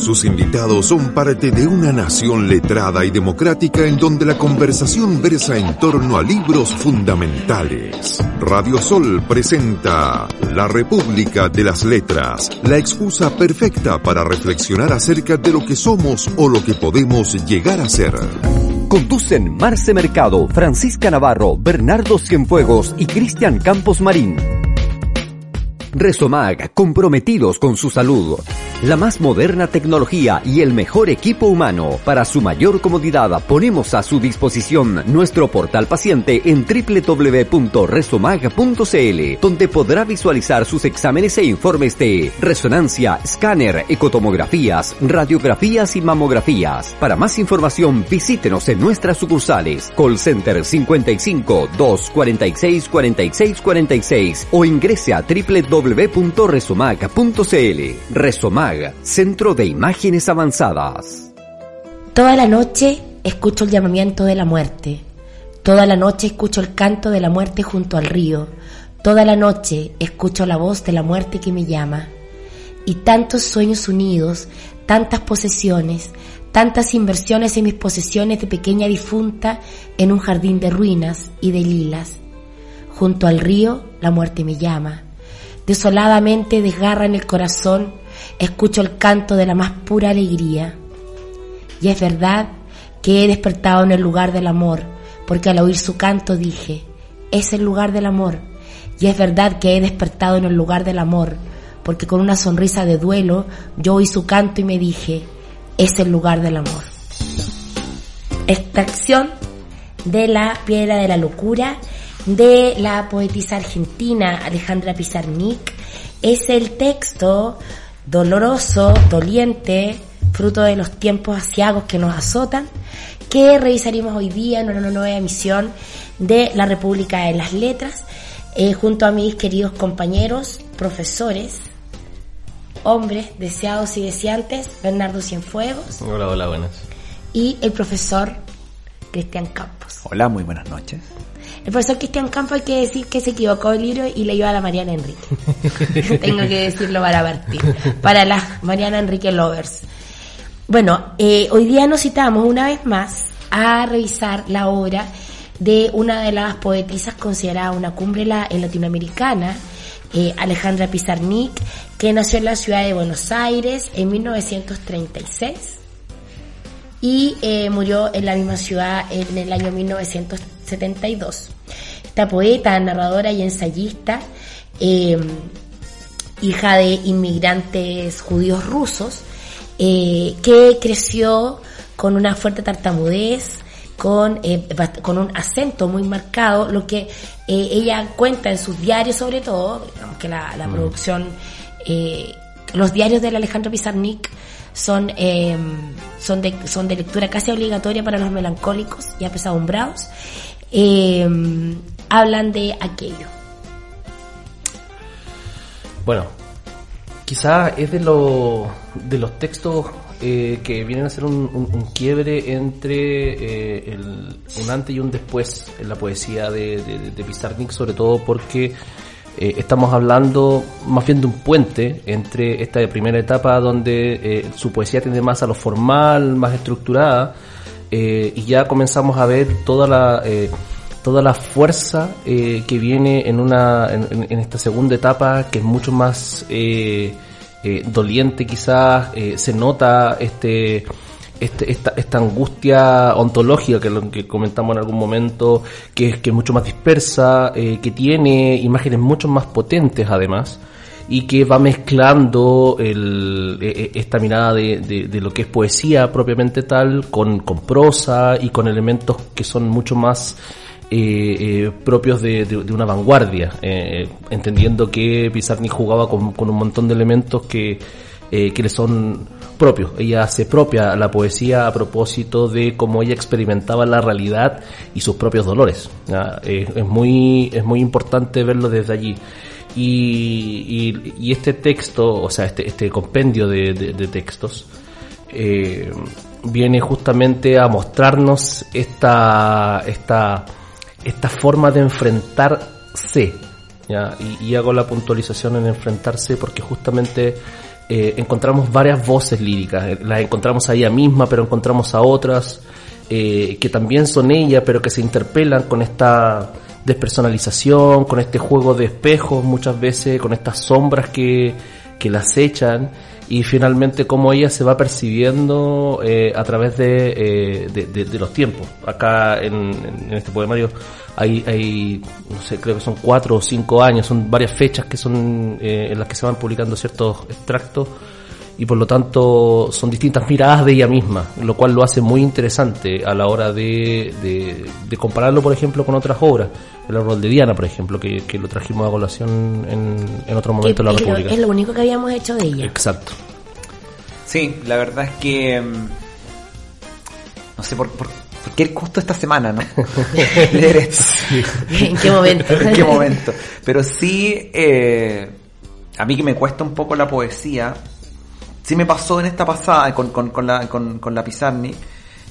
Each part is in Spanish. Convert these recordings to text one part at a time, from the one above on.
Sus invitados son parte de una nación letrada y democrática en donde la conversación versa en torno a libros fundamentales. Radio Sol presenta La República de las Letras, la excusa perfecta para reflexionar acerca de lo que somos o lo que podemos llegar a ser. Conducen Marce Mercado, Francisca Navarro, Bernardo Cienfuegos y Cristian Campos Marín. Resomag, comprometidos con su salud. La más moderna tecnología y el mejor equipo humano. Para su mayor comodidad ponemos a su disposición nuestro portal paciente en www.resomag.cl, donde podrá visualizar sus exámenes e informes de resonancia, escáner, ecotomografías, radiografías y mamografías. Para más información visítenos en nuestras sucursales. Call Center 55 246 46 46 o ingrese a www.resomag.cl. Resomag, Centro de Imágenes Avanzadas. Toda la noche escucho el llamamiento de la muerte. Toda la noche escucho el canto de la muerte junto al río. Toda la noche escucho la voz de la muerte que me llama. Y tantos sueños unidos, tantas posesiones, tantas inversiones en mis posesiones de pequeña difunta en un jardín de ruinas y de lilas. Junto al río, la muerte me llama. Desoladamente desgarra en el corazón, escucho el canto de la más pura alegría. Y es verdad que he despertado en el lugar del amor, porque al oír su canto dije, es el lugar del amor. Y es verdad que he despertado en el lugar del amor, porque con una sonrisa de duelo yo oí su canto y me dije, es el lugar del amor. Extracción de la piedra de la locura de la poetisa argentina Alejandra Pizarnik es el texto doloroso, doliente, fruto de los tiempos asiagos que nos azotan, que revisaremos hoy día en una nueva emisión de La República de las Letras, eh, junto a mis queridos compañeros, profesores, hombres deseados y deseantes, Bernardo Cienfuegos. Hola, hola, buenas. Y el profesor Cristian Campos. Hola, muy buenas noches. El profesor Cristian Campos hay que decir que se equivocó el libro y le dio a la Mariana Enrique. Tengo que decirlo para partir. Para las Mariana Enrique Lovers. Bueno, eh, hoy día nos citamos una vez más a revisar la obra de una de las poetisas considerada una cumbre la, en latinoamericana, eh, Alejandra Pizarnik, que nació en la ciudad de Buenos Aires en 1936 y eh, murió en la misma ciudad en el año 1972. Esta poeta, narradora y ensayista, eh, hija de inmigrantes judíos rusos, eh, que creció con una fuerte tartamudez, con, eh, un acento muy marcado, lo que eh, ella cuenta en sus diarios sobre todo, digamos que la, la producción, los diarios de la Alejandra Pizarnik son, eh, son, de, son de lectura casi obligatoria para los melancólicos y apesadumbrados, eh, hablan de aquello. Bueno, quizás es de, lo- de los textos eh, que vienen a ser un, quiebre entre eh, un antes y un después en la poesía de, de, de Pizarnik, sobre todo porque eh, estamos hablando más bien de un puente entre esta primera etapa donde eh, su poesía tiende más a lo formal, más estructurada, eh, y ya comenzamos a ver toda la... toda la fuerza que viene en una en, en- esta segunda etapa que es mucho más doliente quizás se nota este este, esta, esta angustia ontológica que lo que comentamos en algún momento que es que es mucho más dispersa eh, que tiene imágenes mucho más potentes además y que va mezclando el, eh, eh, esta mirada de, de- de lo que es poesía propiamente tal con, con prosa y con elementos que son mucho más eh, eh, propios de, de- de una vanguardia, eh, entendiendo que Pizarnik jugaba con, con un montón de elementos que, eh, que le son propios. Ella hace propia la poesía a propósito de cómo ella experimentaba la realidad y sus propios dolores. ¿ya? Eh, es, muy, es muy importante verlo desde allí. Y, y- y este texto, o sea, este, este compendio de, de- textos, eh, viene justamente a mostrarnos esta, esta, esta forma de enfrentarse. ¿ya? Y hago la puntualización en enfrentarse porque justamente eh, encontramos varias voces líricas. Las encontramos a ella misma, pero encontramos a otras eh, que también son ella, pero que se interpelan con esta despersonalización, con este juego de espejos muchas veces, con estas sombras que, que las echan y finalmente cómo ella se va percibiendo eh, a través de, eh, de, de, de, los tiempos. Acá en, en este poemario hay, hay, no sé, creo que son cuatro o cinco años, son varias fechas que son eh, en las que se van publicando ciertos extractos y por lo tanto son distintas miradas de ella misma, lo cual lo hace muy interesante a la hora de, de, de compararlo, por ejemplo, con otras obras. El rol de Diana, por ejemplo, que, que lo trajimos a colación en, en otro momento de la República. Lo, es lo único que habíamos hecho de ella. Exacto. Sí, la verdad es que... mm, No sé por, por, por qué el esta semana, ¿no? Leer esto. ¿En qué momento? ¿En qué momento? Pero sí, eh, a mí que me cuesta un poco la poesía, sí me pasó en esta pasada con, con, con la, con, con la Pizarni,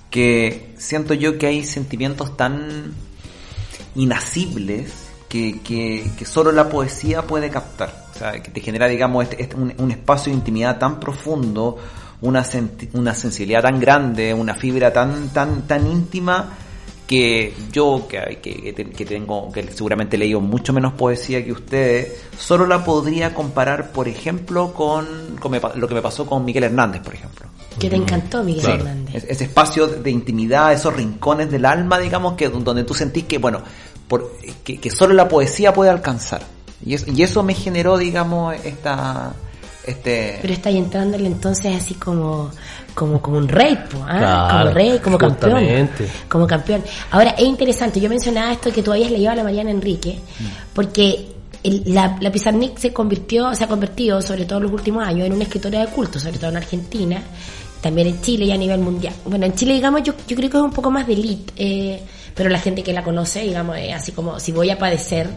que siento yo que hay sentimientos tan inacibles que, que, que solo la poesía puede captar. O sea, que te genera, digamos, este, este, un, un espacio de intimidad tan profundo, una, senti- una sensibilidad tan grande, una fibra tan, tan, tan íntima que yo, que, que, que te- que tengo, que seguramente he leído mucho menos poesía que ustedes, solo la podría comparar, por ejemplo, con, con me pa- lo que me pasó con Miguel Hernández, por ejemplo. Que te encantó, Miguel Hernández. es- ese espacio de intimidad, esos rincones del alma, digamos, que donde tú sentís que, bueno, por, que, que solo la poesía puede alcanzar. Y, es- y eso me generó, digamos, esta, este, Pero está ahí entrándole entonces así como como como un rey, po, ¿ah? Claro, como rey, como campeón. justamente. Como campeón. Ahora, es interesante, yo mencionaba esto que tú habías leído a la Mariana Enrique, porque el- la, la Pizarnik se convirtió, se ha convertido, sobre todo en los últimos años, en una escritora de culto, sobre todo en Argentina, también en Chile y a nivel mundial. Bueno, en Chile, digamos, yo, yo creo que es un poco más de elite, eh, pero la gente que la conoce, digamos, es así como, si voy a padecer,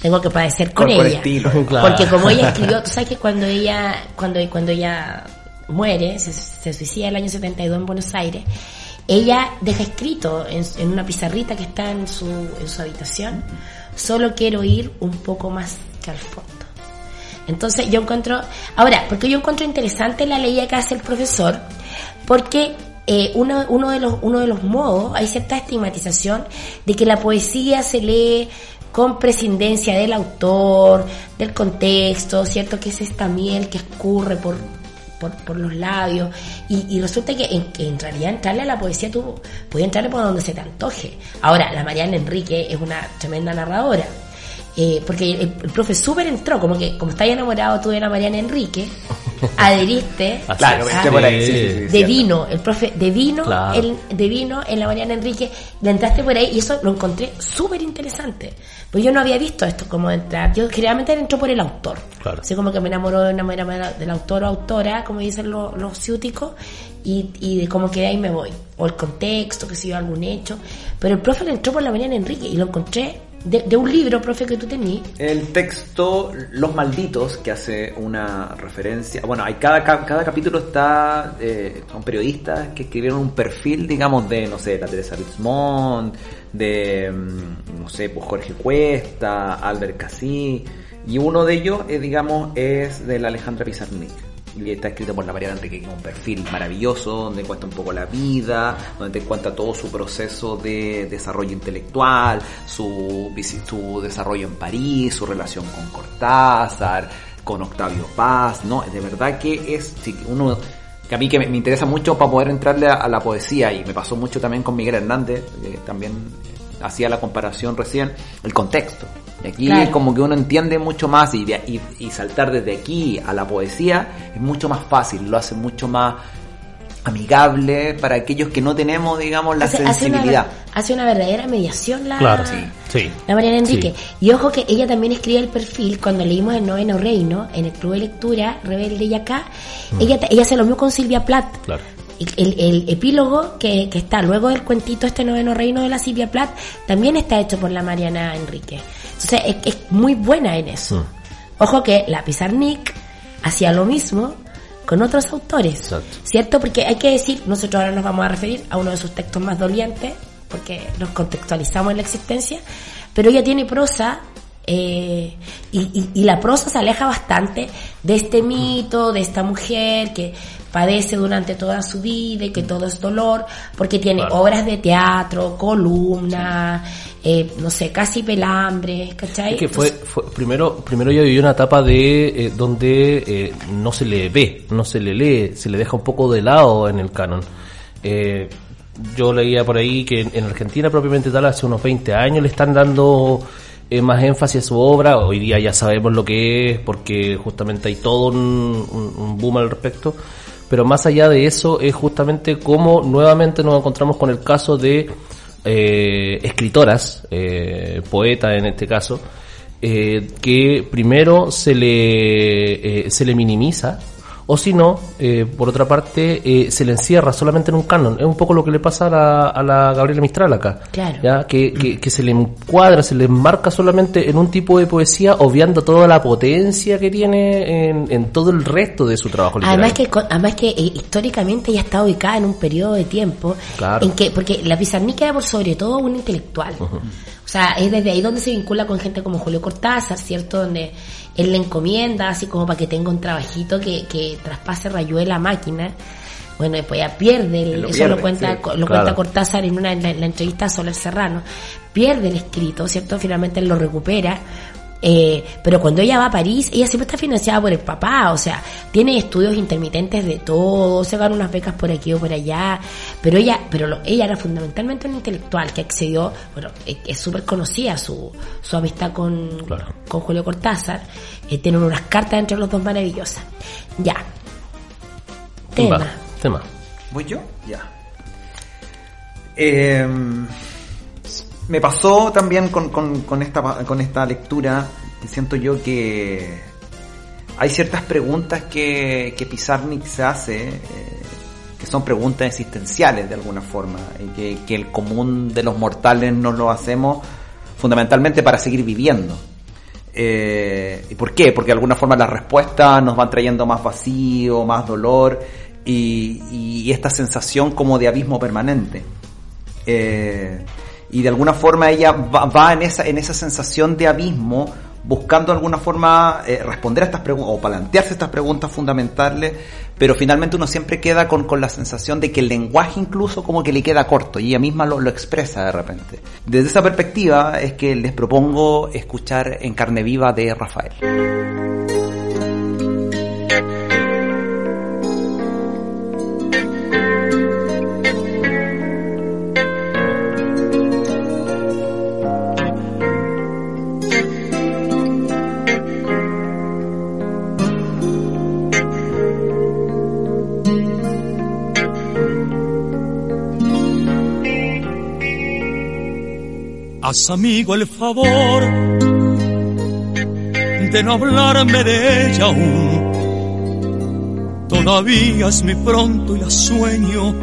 tengo que padecer con Por- por ella. estilo. Claro. Porque como ella escribió, tú sabes que cuando ella, cuando, cuando ella muere, se, se suicida el año 72 en Buenos Aires, ella deja escrito en, en una pizarrita que está en su, en su habitación, solo quiero ir un poco más que al fondo. Entonces yo encuentro, ahora, porque yo encuentro interesante la ley que hace el profesor, porque eh, uno, uno, de los, uno de los modos, hay cierta estigmatización de que la poesía se lee con prescindencia del autor, del contexto, ¿cierto? Que es esta miel que escurre por, por, por los labios. Y, y resulta que en, en realidad entrarle a la poesía tú puedes entrarle por donde se te antoje. Ahora, la Mariana Enrique es una tremenda narradora. Eh, porque el, el profe súper entró, como que como estás enamorado tú de la Mariana Enrique, adheriste Claro, por ahí, sí, sí, sí, de cierto. vino, el profe de vino, Claro. el, de vino en la Mariana Enrique, le entraste por ahí y eso lo encontré súper interesante. Pues yo no había visto esto como entrar. Yo generalmente entro por el autor. Claro. Así como que me enamoro de una manera del autor o autora, como dicen los, los ciúticos, y, y de cómo que de ahí me voy. O el contexto, que si yo algún hecho. Pero el profe le entró por la Mariana Enrique y lo encontré de, de un libro, profe, que tú tenías. El texto Los Malditos, que hace una referencia. Bueno, hay cada, ca- cada capítulo está. Eh, son periodistas que escribieron un perfil, digamos, de, no sé, la Teresa Rismond, de, mm, no sé, pues Jorge Cuesta, Albert Casí. Y uno de ellos, eh, digamos, es de la Alejandra Pizarnik. Está escrito por la Mariana Enrique, que es un perfil maravilloso, donde cuenta un poco la vida, donde te cuenta todo su proceso de desarrollo intelectual, su, su desarrollo en París, su relación con Cortázar, con Octavio Paz, ¿no? De verdad que es, sí, uno, que a mí que me, interesa mucho para poder entrarle a, la poesía, y me pasó mucho también con Miguel Hernández, que también eh, hacía la comparación recién, el contexto. Y aquí Claro. es como que uno entiende mucho más y, de- y, y saltar desde aquí a la poesía es mucho más fácil, lo hace mucho más amigable para aquellos que no tenemos, digamos, la hace, hace sensibilidad. una, hace una verdadera mediación la, Claro, Sí. sí. la Mariana Enrique. Sí. Y ojo que ella también escribe el perfil cuando leímos el noveno reino en el club de lectura Rebelde y acá. Ella, ella se lo mismo con Silvia Plath. Mm. Claro. El epílogo que, que está luego del cuentito este noveno reino de la Silvia Plath también está hecho por la Mariana Enrique. Entonces es, es muy buena en eso. Mm. Ojo que la Pizarnik hacía lo mismo con otros autores. Exacto. ¿Cierto? Porque hay que decir, nosotros ahora nos vamos a referir a uno de sus textos más dolientes, porque nos contextualizamos en la existencia, pero ella tiene prosa Eh, y, y, la prosa se aleja bastante de este mito, de esta mujer que padece durante toda su vida y que todo es dolor, porque tiene obras de teatro, columnas, eh, no sé, casi pelambres, ¿cachai? que fue, primero, primero ella vivió una etapa de eh, donde eh, no se le ve, no se le lee, se le deja un poco de lado en el canon. yo leía por ahí que en, Argentina propiamente tal hace unos 20 años le están dando más énfasis a su obra, hoy día ya sabemos lo que es porque justamente hay todo un boom al respecto pero más allá de eso es justamente cómo nuevamente nos encontramos con el caso de eh, escritoras, eh, poetas en este caso, eh, que primero se le, eh, se le minimiza o si no, eh, por otra parte, eh, se le encierra solamente en un canon. Es un poco lo que le pasa a la, a la Gabriela Mistral acá. Claro. ¿ya? Que, que, que, se le encuadra, se le enmarca solamente en un tipo de poesía, obviando toda la potencia que tiene en, en todo el resto de su trabajo literario. Además que, además que eh, históricamente ella está ubicada en un periodo de tiempo claro. en que, porque la Pizarnik era por sobre todo un intelectual. O sea, es desde ahí donde se vincula con gente como Julio Cortázar, ¿cierto? Donde él le encomienda, así como para que tenga un trabajito que, que traspase rayuela máquina. Bueno, después ya pierde, eso lo cuenta, lo cuenta Cortázar en una en la, entrevista a Soler Serrano, pierde el escrito, ¿cierto? Finalmente él lo recupera, eh, pero cuando ella va a París, ella siempre está financiada por el papá, o sea, tiene estudios intermitentes de todo, se gana unas becas por aquí o por allá, pero ella, pero ella era fundamentalmente un intelectual que accedió, bueno, es súper conocida su, su amistad con, con Julio Cortázar, eh, tienen unas cartas entre los dos maravillosas. Ya. Tema. tema. ¿Voy yo? Ya. Eh, me pasó también con, esta, lectura que siento yo que hay ciertas preguntas que, que Pizarnik se hace, eh, que son preguntas existenciales de alguna forma, y que, el común de los mortales no lo hacemos fundamentalmente para seguir viviendo. Eh, ¿Y por qué? Porque de alguna forma las respuestas nos van trayendo más vacío, más dolor y, y esta sensación como de abismo permanente. Eh, y de alguna forma ella va, en, esa, en esa sensación de abismo buscando de alguna forma eh, responder a estas preguntas o plantearse estas preguntas fundamentales, pero finalmente uno siempre queda con, con, la sensación de que el lenguaje incluso como que le queda corto y ella misma lo, lo expresa de repente. Desde esa perspectiva es que les propongo escuchar en carne viva de Rafael. Haz amigo el favor de no hablarme de ella aún. Todavía es mi pronto y la sueño.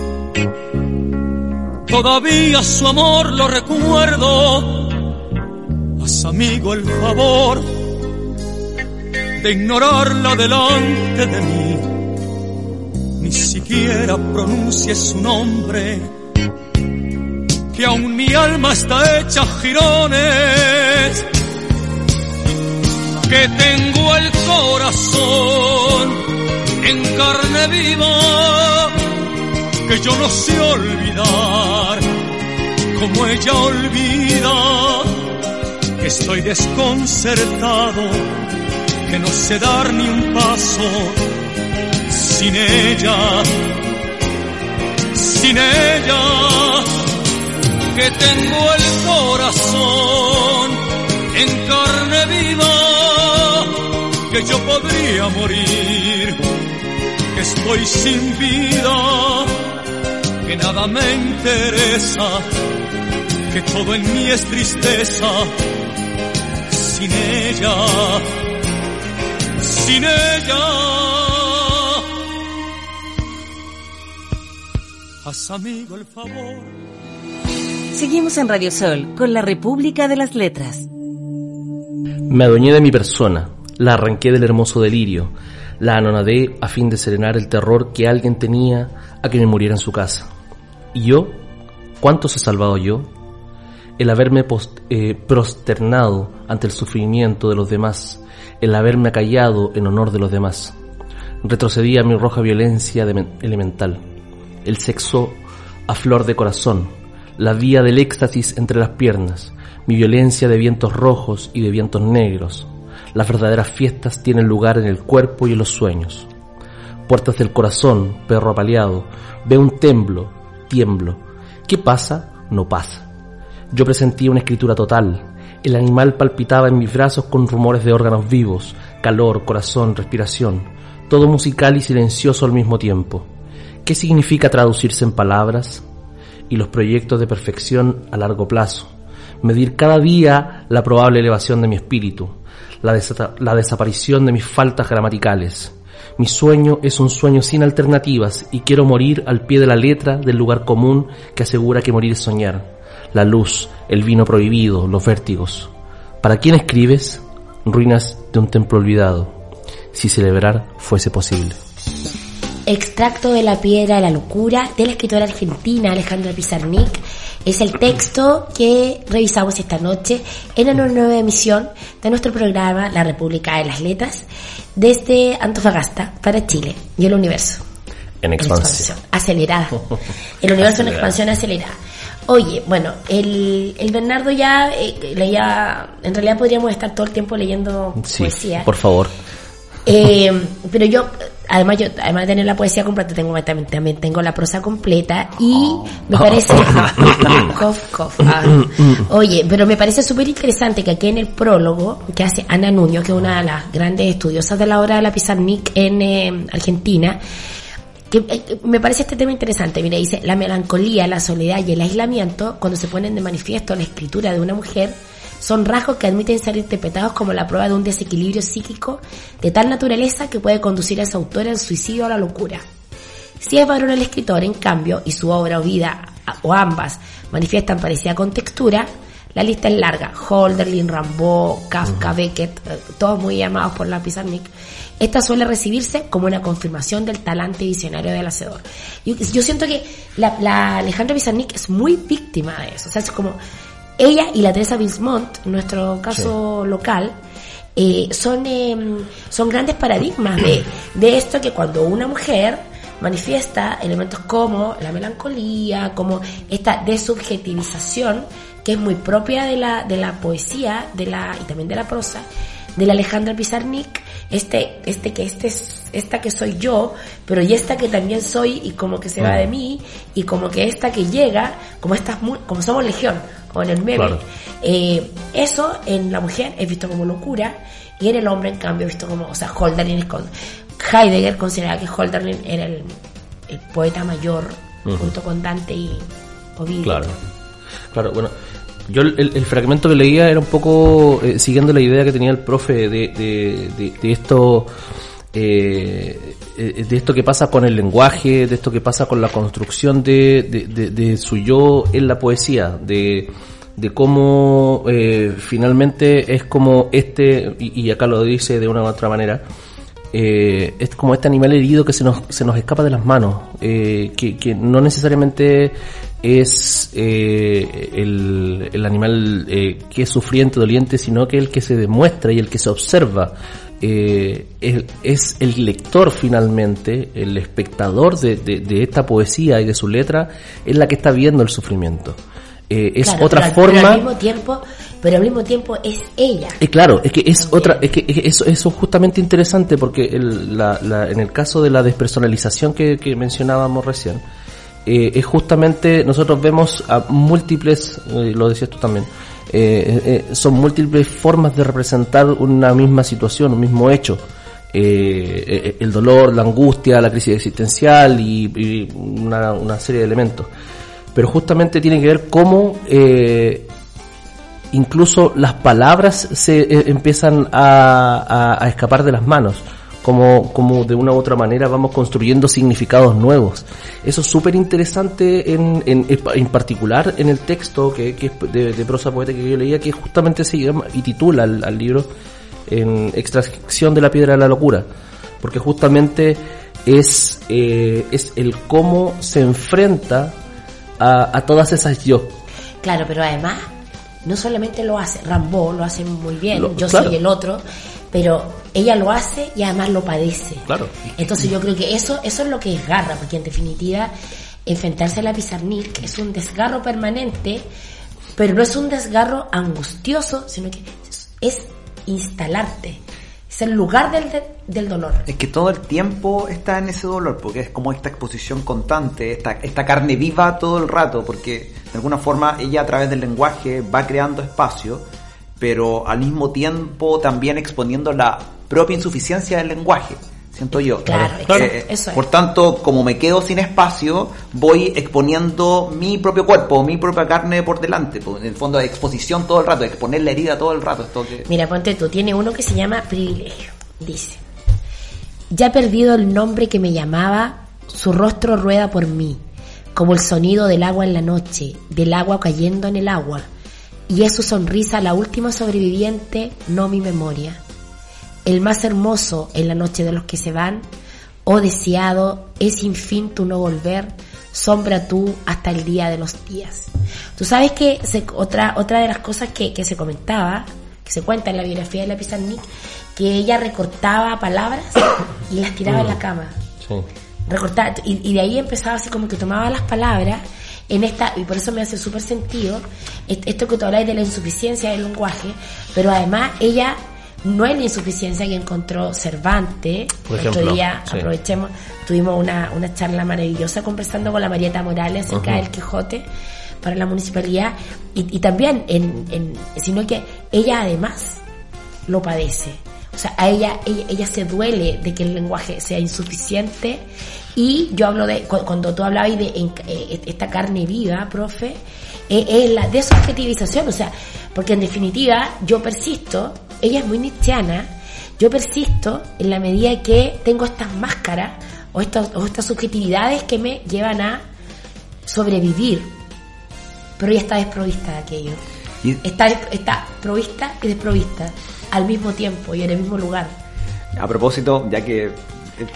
Todavía su amor lo recuerdo. Haz amigo el favor de ignorarla delante de mí. Ni siquiera pronuncie su nombre que aún mi alma está hecha jirones, que tengo el corazón en carne viva, que yo no sé olvidar como ella olvida, que estoy desconcertado, que no sé dar ni un paso sin ella, sin ella que tengo el corazón en carne viva, que yo podría morir, que estoy sin vida, que nada me interesa, que todo en mí es tristeza, sin ella, sin ella. Haz amigo el favor Seguimos en Radio Sol con la República de las Letras. Me adueñé de mi persona, la arranqué del hermoso delirio, la anonadé a fin de serenar el terror que alguien tenía a que me muriera en su casa. ¿Y yo? ¿Cuántos he salvado yo? el haberme eh, prosternado ante el sufrimiento de los demás, el haberme acallado en honor de los demás. Retrocedía mi roja violencia elemental, el sexo a flor de corazón, la vía del éxtasis entre las piernas, mi violencia de vientos rojos y de vientos negros. Las verdaderas fiestas tienen lugar en el cuerpo y en los sueños. Puertas del corazón, perro apaleado, veo un temblo, tiemblo. ¿Qué pasa? No pasa. Yo presentía una escritura total. El animal palpitaba en mis brazos con rumores de órganos vivos, calor, corazón, respiración, todo musical y silencioso al mismo tiempo. ¿Qué significa traducirse en palabras? Y los proyectos de perfección a largo plazo. Medir cada día la probable elevación de mi espíritu, la, desaparición de mis faltas gramaticales. Mi sueño es un sueño sin alternativas y quiero morir al pie de la letra del lugar común que asegura que morir es soñar. La luz, el vino prohibido, los vértigos. ¿Para quién escribes? Ruinas de un templo olvidado. Si celebrar fuese posible. Extracto de la piedra de la locura de la escritora argentina Alejandra Pizarnik es el texto que revisamos esta noche en una nueva emisión de nuestro programa La República de las Letras desde Antofagasta para Chile y el universo. En expansión. Acelerada. El universo en expansión acelerada. Oye, bueno, el, el Bernardo ya eh, leía, en realidad podríamos estar todo el tiempo leyendo Sí, poesía. por favor. Eh, pero yo, además yo, además de tener la poesía completa, tengo también, también tengo la prosa completa y me parece, cof, cof, ah. oye, pero me parece súper interesante que aquí en el prólogo que hace Ana Nuño, que es una de las grandes estudiosas de la obra de la Pizarnik en eh, Argentina, que eh, me parece este tema interesante. Mira, dice, la melancolía, la soledad y el aislamiento, cuando se ponen de manifiesto la escritura de una mujer, son rasgos que admiten ser interpretados como la prueba de un desequilibrio psíquico de tal naturaleza que puede conducir a esa autora al suicidio o a la locura. Si es varón el escritor, en cambio, y su obra o vida, o ambas, manifiestan parecida con textura, la lista es larga. Holderlin, Rambaud, Kafka, Beckett, eh, todos muy llamados por la Pizarnik. Esta suele recibirse como una confirmación del talante visionario del hacedor. Yo, yo siento que la, la Alejandra Pizarnik es muy víctima de eso. O sea, es como ella y la Teresa Bismont, en nuestro caso local, eh, son, eh, son grandes paradigmas de, de esto que cuando una mujer manifiesta elementos como la melancolía, como esta desubjetivización que es muy propia de la, de la poesía de la, y también de la prosa, de la Alejandra Pizarnik, este, este que este es, esta que soy yo, pero y esta que también soy y como que se va de mí, y como que esta que llega, como estas como somos legión, como en el meme, Claro. eh, eso en la mujer es visto como locura y en el hombre en cambio es visto como, o sea, Holderlin es con, Heidegger consideraba que Holderlin era el, el poeta mayor junto con Dante y Ovidio. Claro. Claro, bueno. Yo el, el- el fragmento que leía era un poco eh, siguiendo la idea que tenía el profe de, de, de- de esto eh, eh, de esto que pasa con el lenguaje, de esto que pasa con la construcción de, su yo en la poesía, de, cómo eh, finalmente es como este, y, acá lo dice de una u otra manera, eh, es como este animal herido que se nos, se nos escapa de las manos, eh, que, no necesariamente es el, el animal que es sufriente, doliente, sino que el que se demuestra y el que se observa. Eh, es, es el lector finalmente, el espectador de, de- de esta poesía y de su letra, es la que está viendo el sufrimiento. Eh, es Claro, otra pero- forma... Pero al mismo tiempo, pero al mismo tiempo es ella. Eh, claro, es que es otra, es que es que eso, eso es justamente interesante porque el, la, la- en el caso de la despersonalización que, que mencionábamos recién, eh, es justamente, nosotros vemos a múltiples, eh, lo decías tú también, eh, eh, son múltiples formas de representar una misma situación, un mismo hecho. Eh, eh, el dolor, la angustia, la crisis existencial y, una, serie de elementos. Pero justamente tiene que ver cómo eh, incluso las palabras se eh, empiezan a- a escapar de las manos, como, como de una u otra manera vamos construyendo significados nuevos. Eso es súper interesante en, en, en particular en el texto que, que de, de prosa poética que yo leía, que justamente se llama y titula al, al libro en Extracción de la Piedra de la Locura, porque justamente es, eh, es el cómo se enfrenta a, a todas esas yo. Claro, pero además no solamente lo hace, Rambo lo hace muy bien, Lo- yo claro. soy el otro, pero ella lo hace y además lo padece. Claro. Entonces yo creo que eso, eso es lo que desgarra, porque en definitiva enfrentarse a la Pizarnik es un desgarro permanente, pero no es un desgarro angustioso, sino que es, es instalarte, es el lugar del, del dolor. Es que todo el tiempo está en ese dolor, porque es como esta exposición constante, esta, esta carne viva todo el rato, porque de alguna forma ella a través del lenguaje va creando espacio, pero al mismo tiempo también exponiendo la propia insuficiencia del lenguaje, siento yo. Claro, Eh, eh, eso es. Por tanto, como me quedo sin espacio, voy exponiendo mi propio cuerpo, mi propia carne por delante, pues, en el fondo de exposición todo el rato, exponer la herida todo el rato. Esto que... Mira, ponte tú, tiene uno que se llama privilegio. Dice, ya he perdido el nombre que me llamaba, su rostro rueda por mí, como el sonido del agua en la noche, del agua cayendo en el agua, y es su sonrisa la última sobreviviente, no mi memoria. El más hermoso en la noche de los que se van, oh deseado, es sin fin tu no volver, sombra tú hasta el día de los días. Tú sabes que se- otra, otra de las cosas que, que se comentaba, que se cuenta en la biografía de la Pizarnik, que ella recortaba palabras y las tiraba en la cama Sí. recortar y, y de ahí empezaba así como que tomaba las palabras en esta y por eso me hace súper sentido est- esto que tú habláis de la insuficiencia del lenguaje pero además ella no es la insuficiencia que encontró Cervantes Por otro día sí. aprovechemos tuvimos una, una charla maravillosa conversando con la Marieta Morales acerca del Quijote para la municipalidad y, y también en, en sino que ella además lo padece. O sea, a ella, ella, ella se duele de que el lenguaje sea insuficiente y yo hablo de, cu- cuando tú hablabas de en- eh, esta carne viva, profe, eh, es la desubjetivización, o sea, porque en definitiva yo persisto, ella es muy nietzscheana, yo persisto en la medida que tengo estas máscaras o, estas o estas subjetividades que me llevan a sobrevivir, pero ella está desprovista de aquello Y- está, está provista y desprovista al mismo tiempo y en el mismo lugar. A propósito, ya que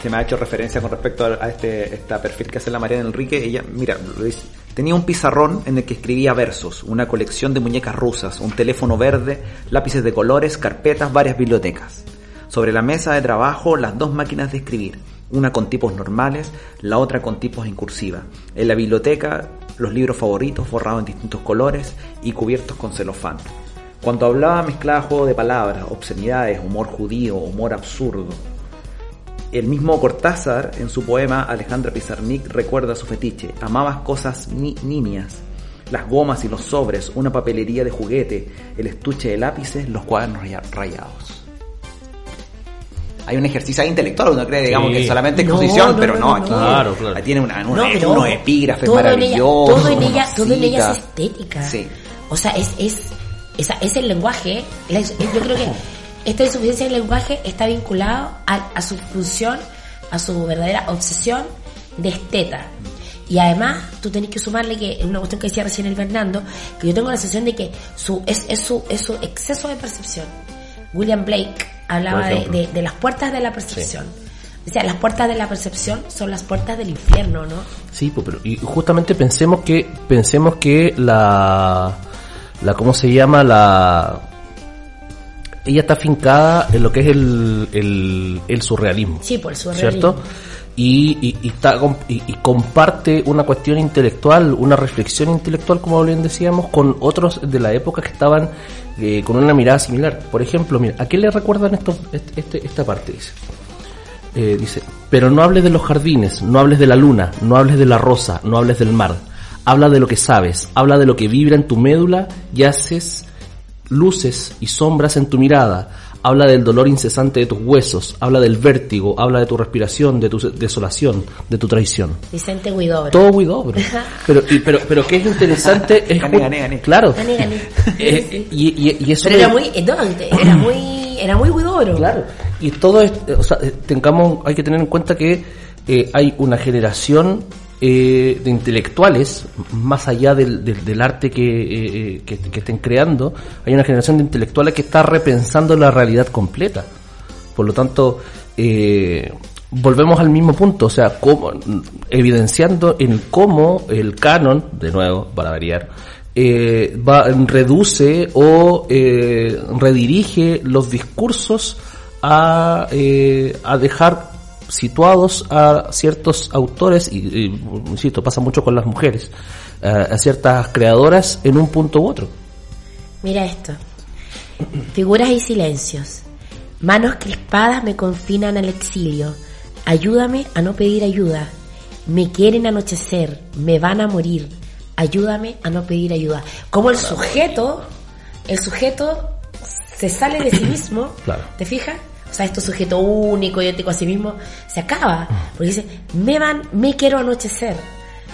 se me ha hecho referencia con respecto a, este esta perfil que hace la Mariana Enrique, ella, mira, dice, tenía un pizarrón en el que escribía versos, una colección de muñecas rusas, un teléfono verde, lápices de colores, carpetas, varias bibliotecas. Sobre la mesa de trabajo, las dos máquinas de escribir, una con tipos normales, la otra con tipos en cursiva. En la biblioteca, los libros favoritos forrados en distintos colores y cubiertos con celofán. Cuando hablaba mezclaba juego de palabras, obscenidades, humor judío, humor absurdo. El mismo Cortázar, en su poema Alejandra Pizarnik, recuerda su fetiche. Amaba cosas ni nimias. Las gomas y los sobres, una papelería de juguete, el estuche de lápices, los cuadernos raya- rayados. Hay un ejercicio ahí intelectual, uno cree, digamos, Sí. que es solamente No, exposición, no, pero no, no, no, aquí no. Claro, claro. ahí tiene una, una- No, unos epígrafes todo en ella- maravillosos. todo en ella, todo en ella es estética. Sí. O sea, es, es, esa- es el lenguaje. yo creo que esta insuficiencia del lenguaje está vinculado a, a su función, a su verdadera obsesión de esteta. Y además, tú tenés que sumarle que, es una cuestión que decía recién el Fernando, que yo tengo la sensación de que su, es, es, su, es su exceso de percepción. William Blake hablaba de, de- de las puertas de la percepción. O sea, las puertas de la percepción son las puertas del infierno, ¿no? Sí, pues, pero y justamente pensemos que pensemos que la la cómo se llama la ella está afincada en lo que es el, el, el surrealismo. Sí, por el surrealismo. ¿Cierto? Y, y, y está, y, y comparte una cuestión intelectual, una reflexión intelectual, como bien decíamos, con otros de la época que estaban eh, con una mirada similar. Por ejemplo, mira, ¿a qué le recuerdan esto, este- este- esta parte? Dice. Eh, dice, pero no hables de los jardines, no hables de la luna, no hables de la rosa, no hables del mar. Habla de lo que sabes, habla de lo que vibra en tu médula y haces luces y sombras en tu mirada. Habla del dolor incesante de tus huesos, habla del vértigo, habla de tu respiración, de tu desolación, de tu traición. Vicente Huidobro. Todo Guidobro. Pero, y, pero, pero que es interesante es Gané, gané, gané. Claro. Gané, gané. Eh, y, y, y eso Pero era muy, eh, no, era muy, era muy Huidobro. Claro. Y todo es, o sea, eh, tengamos, hay que tener en cuenta que eh, hay una generación eh, de intelectuales, más allá del, del, arte que, eh, eh, que, estén creando, hay una generación de intelectuales que está repensando la realidad completa. Por lo tanto, volvemos al mismo punto, o sea, evidenciando en cómo el canon, de nuevo, para variar, va, reduce o redirige los discursos a, a dejar situados a ciertos autores, y, y, insisto, pasa mucho con las mujeres, a, a ciertas creadoras en un punto u otro. Mira esto. Figuras y silencios. Manos crispadas me confinan al exilio. Ayúdame a no pedir ayuda. Me quieren anochecer. Me van a morir. Ayúdame a no pedir ayuda. Como el sujeto, el sujeto se sale de sí mismo. Claro. ¿Te fijas? O sea, este sujeto único, idéntico a sí mismo, se acaba. Porque dice, me van, me quiero anochecer.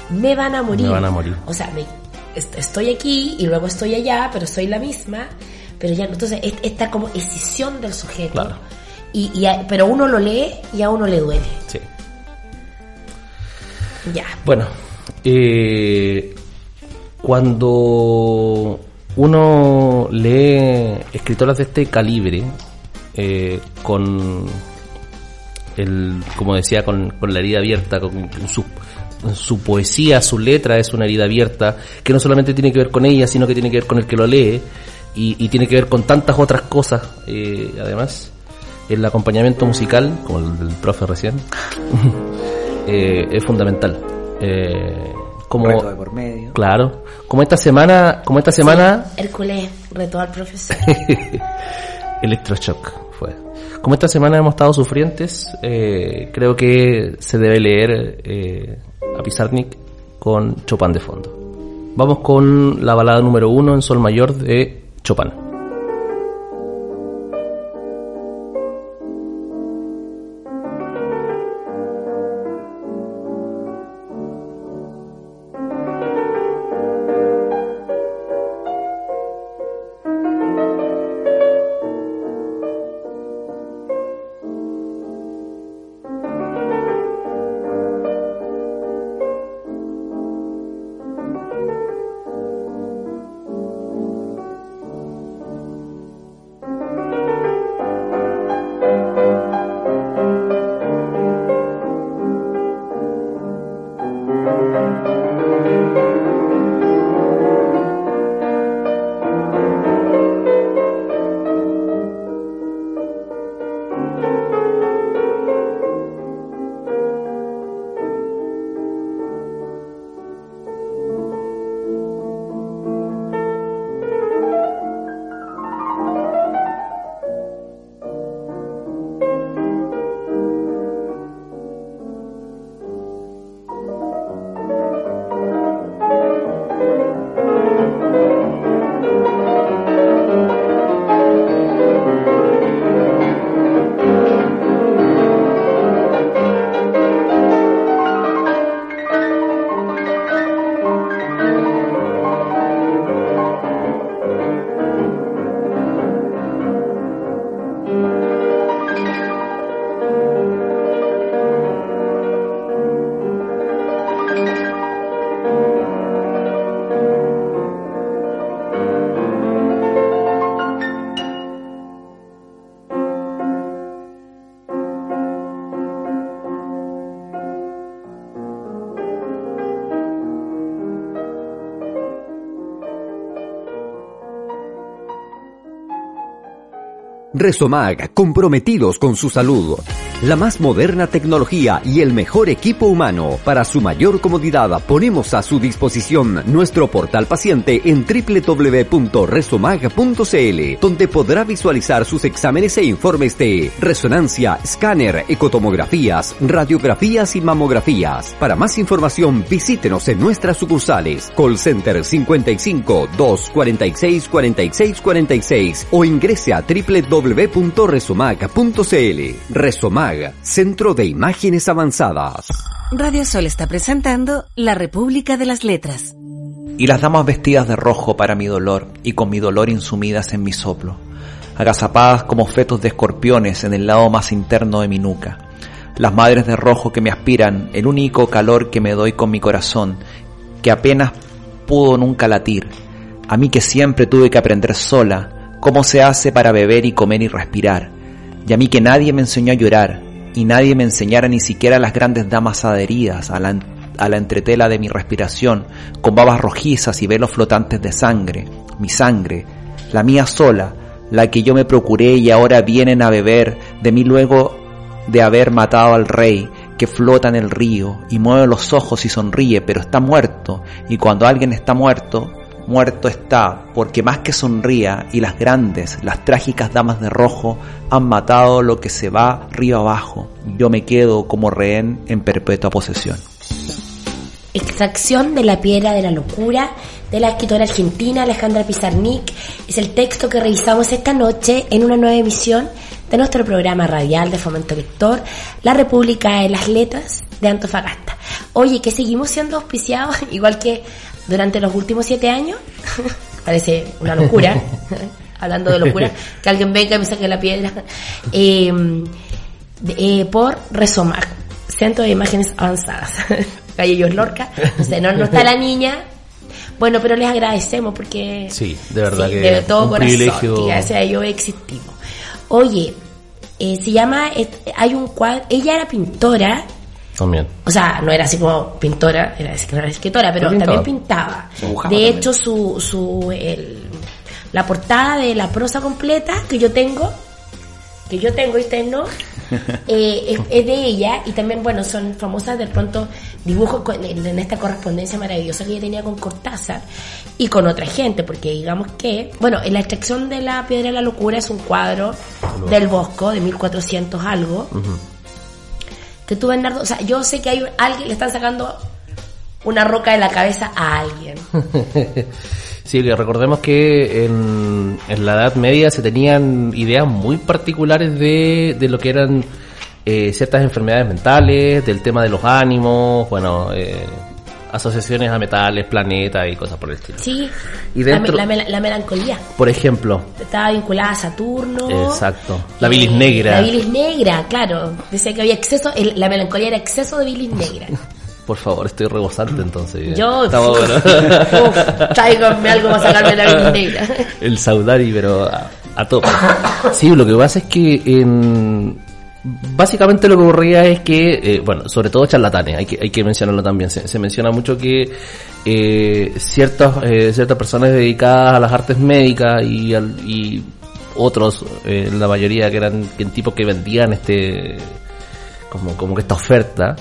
Me van a morir. Me van a morir. O sea, me, est- estoy aquí y luego estoy allá, pero soy la misma. Pero ya, no. entonces, es- esta como escisión del sujeto. Claro. Y, y a- pero uno lo lee y a uno le duele. Sí. Ya. Bueno, eh, cuando uno lee escritoras de este calibre, eh, con el, como decía, con, con la herida abierta, con, con su, su poesía, su letra es una herida abierta, que no solamente tiene que ver con ella, sino que tiene que ver con el que lo lee, y, y tiene que ver con tantas otras cosas, eh, además. El acompañamiento musical, como el del profe recién, eh, es fundamental. Eh, como, Reto de por medio. claro, como esta semana, como esta semana, Hércules retó al profesor. Electroshock Como esta semana hemos estado sufrientes, eh, creo que se debe leer eh, a Pizarnik con Chopin de fondo. Vamos con la balada número uno en Sol Mayor de Chopin. Resomag, comprometidos con su salud. La más moderna tecnología y el mejor equipo humano. Para su mayor comodidad, ponemos a su disposición nuestro portal paciente en www.resomag.cl, donde podrá visualizar sus exámenes e informes de resonancia, escáner, ecotomografías, radiografías y mamografías. Para más información, visítenos en nuestras sucursales. Call Center 55 246 46 46 o ingrese a www.resomag.cl. Resomag, Centro de Imágenes Avanzadas. Radio Sol está presentando La República de las Letras. Y las damas vestidas de rojo para mi dolor y con mi dolor insumidas en mi soplo, agazapadas como fetos de escorpiones en el lado más interno de mi nuca. Las madres de rojo que me aspiran, el único calor que me doy con mi corazón, que apenas pudo nunca latir. A mí que siempre tuve que aprender sola cómo se hace para beber y comer y respirar. Y a mí que nadie me enseñó a llorar, y nadie me enseñara ni siquiera a las grandes damas adheridas a la a la entretela de mi respiración, con babas rojizas y velos flotantes de sangre, mi sangre, la mía sola, la que yo me procuré y ahora vienen a beber de mí luego de haber matado al rey que flota en el río y mueve los ojos y sonríe, pero está muerto, y cuando alguien está muerto, muerto está, porque más que sonría y las grandes, las trágicas damas de rojo han matado lo que se va río abajo, yo me quedo como rehén en perpetua posesión. Extracción de la piedra de la locura de la escritora argentina Alejandra Pizarnik es el texto que revisamos esta noche en una nueva emisión de nuestro programa radial de fomento lector, La República de las Letras de Antofagasta. Oye, que seguimos siendo auspiciados, igual que durante los últimos siete años, parece una locura, hablando de locura, que alguien venga y me saque la piedra, eh, eh, por Resomar, Centro de Imágenes Avanzadas, Calle Lorca, no sé, no, no está la niña, bueno, pero les agradecemos porque... Sí, de verdad que de todo un corazón, privilegio. gracias a ellos existimos. Oye, eh, se llama, eh, hay un cuadro, ella era pintora, También. o sea, no era así como pintora, era, no era escritora, pero Pero también pintaba. Se De también. hecho, su, su, el, la portada de la prosa completa que yo tengo, que yo tengo y usted no, eh, es, es de ella y también, bueno, son famosas de pronto dibujos con- en, en esta correspondencia maravillosa que ella tenía con Cortázar y con otra gente, porque digamos que, bueno, en la extracción de la piedra de la locura es un cuadro del Bosco de 1400 algo que tú Bernardo, o sea, yo sé que hay un- alguien le están sacando una roca de la cabeza a alguien. Sí, que recordemos que en, en la Edad Media se tenían ideas muy particulares de, de lo que eran eh, ciertas enfermedades mentales, del tema de los ánimos, bueno, eh, asociaciones a metales, planetas y cosas por el estilo. Sí. Y La, dentro- la mel- la melancolía Por ejemplo, estaba vinculada a Saturno. Exacto. La Eh, bilis negra. La bilis negra, claro. Decía que había exceso, el- la melancolía era exceso de bilis negra. por favor, estoy rebosante entonces. Yo, uf, bueno. tráiganme algo para sacarme la bilis negra. el Saudari, pero a, a tope. Sí, lo que pasa es que en... Básicamente lo que ocurría es que, eh, bueno, sobre todo charlatanes, hay que, hay que mencionarlo también. Se, menciona mucho que eh, ciertas, eh, ciertas personas dedicadas a las artes médicas y, al- y otros, eh, la mayoría que eran tipos que vendían este, como, como que esta oferta,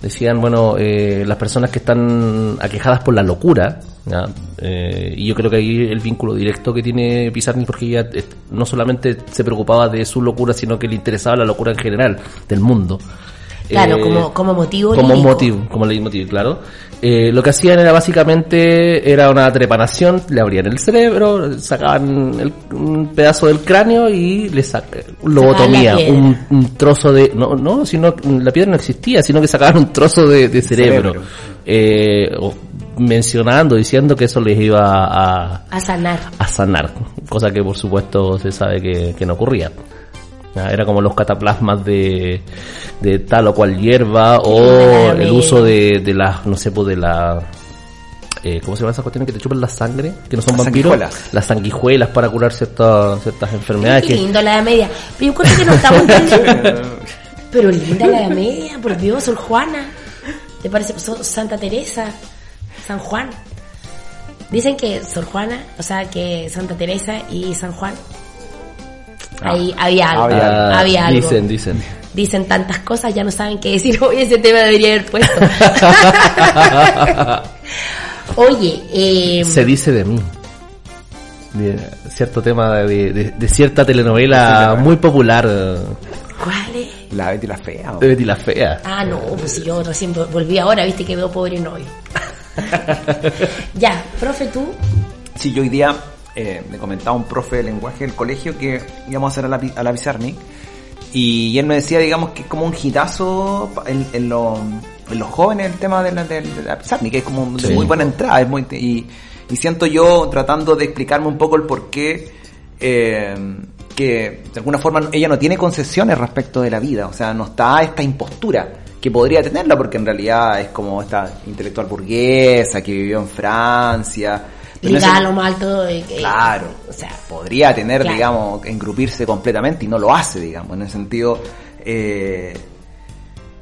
decían, bueno, eh, las personas que están aquejadas por la locura. Eh, y yo creo que ahí el vínculo directo que tiene Pizarnik, porque ella eh, no solamente se preocupaba de su locura, sino que le interesaba la locura en general del mundo. Claro, Eh, como, como motivo como lírico. motivo, como leitmotiv, claro. Eh, lo que hacían era básicamente era una trepanación, le abrían el cerebro, sacaban el- un pedazo del cráneo y le sacaban lobotomía, un, un trozo de no, no, sino la piedra no existía, sino que sacaban un trozo de, de cerebro, Cerebro. Eh, mencionando, diciendo que eso les iba a, A sanar. a sanar, cosa que por supuesto se sabe que, que no ocurría. Era como los cataplasmas de, de tal o cual hierba o el uso de, de las, no sé, pues de la... Eh, ¿Cómo se llama esas cuestiones que te chupan la sangre? Que no son Las vampiros. sanguijuelas. Las sanguijuelas para curar ciertas, ciertas enfermedades. Qué que- lindo la Edad Media. Pero yo creo que no estamos. Pero linda la Edad Media, por Dios, Sor Juana. ¿Te parece? So- Santa Teresa, San Juan. Dicen que Sor Juana, o sea, que Santa Teresa y San Juan. Ahí había algo. Ah, había algo. Dicen, dicen. Dicen tantas cosas, ya no saben qué decir. Hoy ese tema debería haber puesto. Oye, eh, Se dice de mí. De cierto tema de, de- de cierta telenovela muy popular ¿cuál es? La Betty la Fea. ¿o? de Betty la Fea. Ah, no, pues si yo recién vol- volví ahora, viste que veo pobre novio. ya, profe, tú. Sí, yo hoy día eh, me comentaba un profe de lenguaje del colegio que íbamos a hacer a la, a la Pizarnik y él me decía, digamos, que es como un hitazo en, en, lo- en los jóvenes el tema de la, de, de la Pizarnik, que es como de Sí. muy buena entrada. Es muy, y, y siento yo tratando de explicarme un poco el por qué eh, que de alguna forma ella no tiene concesiones respecto de la vida, o sea, no está esta impostura que podría tenerla porque en realidad es como esta intelectual burguesa que vivió en Francia. Ligada a lo más alto. que- Claro. O sea, podría tener, Claro. digamos, engrupirse completamente y no lo hace, digamos, en el sentido... eh,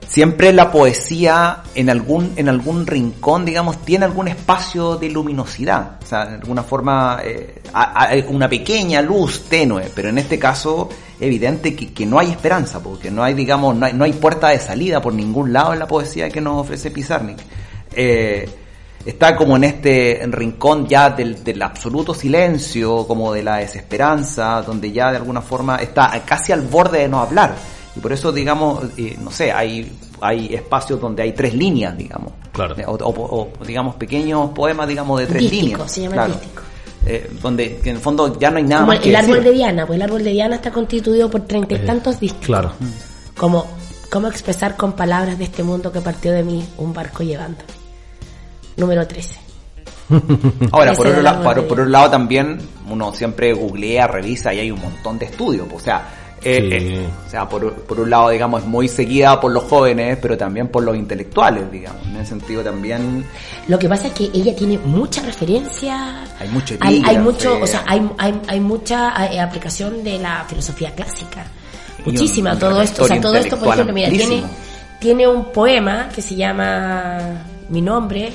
siempre la poesía en algún, en algún rincón, digamos, tiene algún espacio de luminosidad. O sea, de alguna forma, eh, hay una pequeña luz tenue, pero en este caso, evidente que, que no hay esperanza, porque no hay, digamos, no hay, no hay, puerta de salida por ningún lado en la poesía que nos ofrece Pizarnik. Eh, está como en este rincón ya del, del, absoluto silencio, como de la desesperanza, donde ya de alguna forma está casi al borde de no hablar. Y por eso, digamos, eh, no sé, hay, hay espacios donde hay tres líneas, digamos. Claro. O, o, o digamos, pequeños poemas, digamos, de tres dístico, líneas. se llama claro. Eh, donde en el fondo ya no hay nada Como más que el árbol decir. de Diana, pues el árbol de Diana está constituido por treinta y tantos dísticos. Claro. Como, ¿cómo expresar con palabras de este mundo que partió de mí un barco llevándome? Número 13. Ahora, por otro, árbol por, otro lado también uno siempre googlea, revisa y hay un montón de estudios. O sea, eh, Sí. eh, o sea por, por un lado, digamos, es muy seguida por los jóvenes, pero también por los intelectuales, digamos. En ese sentido también Lo que pasa es que ella tiene mucha referencia. hay mucho Hay, hay mucho, o sea, hay, hay, hay mucha eh, aplicación de la filosofía clásica. Muchísima, un todo esto. O sea, todo esto, por ejemplo, mira, tiene, tiene un poema que se llama Mi nombre,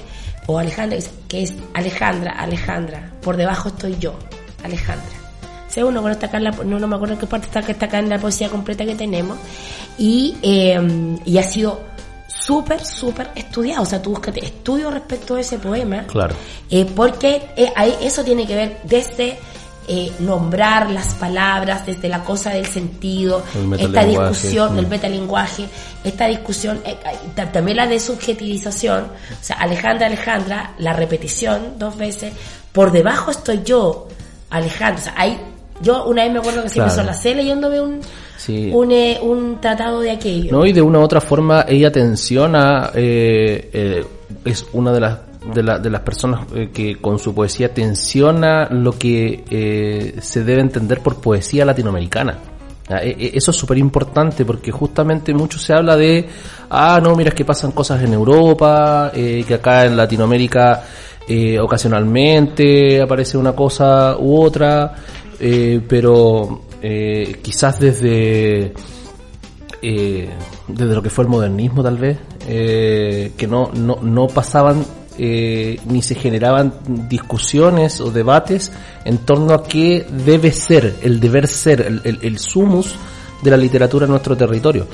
o Alejandra, que es Alejandra, Alejandra, por debajo estoy yo, Alejandra. Uno no está acá en la, no, no me acuerdo qué parte está, que está acá en la poesía completa que tenemos, y, eh, y ha sido súper, súper estudiado. O sea, tú búscate estudio respecto a ese poema. Claro. Eh, porque eh, eso tiene que ver desde eh, nombrar las palabras, desde la cosa del sentido, esta discusión mm. del metalenguaje, esta discusión, eh, eh, ta- también la de subjetivización, o sea, Alejandra, Alejandra, la repetición dos veces, por debajo estoy yo, Alejandra, o sea, hay, yo una vez me acuerdo que se me Claro. solacé leyéndome un, Sí. un, eh, un tratado de aquello. No, y de una u otra forma ella tensiona, eh, eh, es una de las de, la- de las personas eh, que con su poesía tensiona lo que eh, se debe entender por poesía latinoamericana. E- e- Eso es súper importante porque justamente mucho se habla de, ah, no, mira, es que pasan cosas en Europa, eh, que acá en Latinoamérica eh, ocasionalmente aparece una cosa u otra, eh, pero quizás desde desde lo que fue el modernismo tal vez, que no, no, no pasaban eh, ni se generaban discusiones o debates en torno a qué debe ser, el deber ser, el, el, el sumus de la literatura en nuestro territorio.